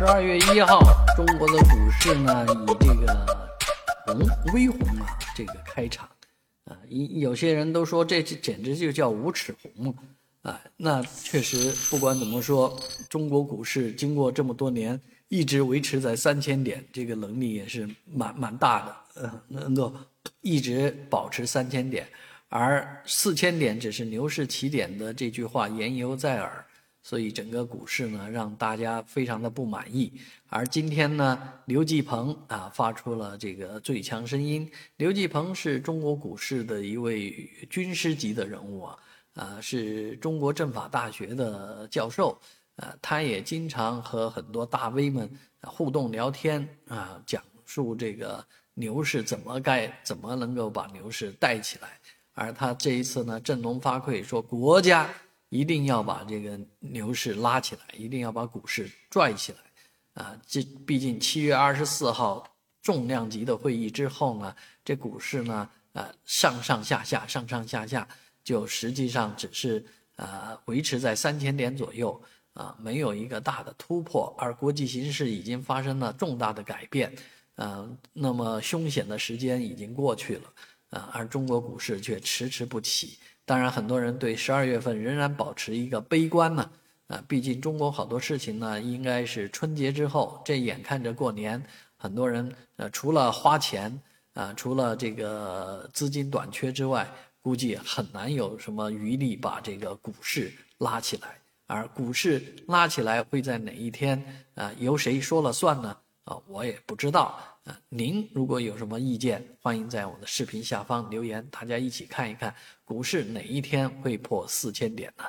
十二月一号，中国的股市呢以这个红微红啊这个开场，啊，有有些人都说这简直就叫无耻红啊。那确实，不管怎么说，中国股市经过这么多年一直维持在三千点，这个能力也是蛮蛮大的，呃，能够一直保持三千点，而四千点只是牛市起点的这句话言犹在耳。所以整个股市呢，让大家非常的不满意。而今天呢，刘继鹏啊发出了这个最强声音。刘继鹏是中国股市的一位军师级的人物啊，啊是中国政法大学的教授，啊他也经常和很多大 V 们互动聊天啊，讲述这个牛市怎么该怎么能够把牛市带起来。而他这一次呢，振聋发聩说国家。一定要把这个牛市拉起来，一定要把股市拽起来，啊，这毕竟七月二十四号重量级的会议之后呢，这股市呢，呃，上上下下，上上下下，就实际上只是呃维持在三千点左右，啊，没有一个大的突破，而国际形势已经发生了重大的改变，啊，那么凶险的时间已经过去了，啊，而中国股市却迟迟不起。当然，很多人对十二月份仍然保持一个悲观呢，啊，毕竟中国好多事情呢，应该是春节之后，这眼看着过年，很多人呃，除了花钱啊，除了这个资金短缺之外，估计很难有什么余力把这个股市拉起来。而股市拉起来会在哪一天啊？由谁说了算呢？啊，我也不知道。啊，您如果有什么意见，欢迎在我的视频下方留言，大家一起看一看股市哪一天会破四千点呢？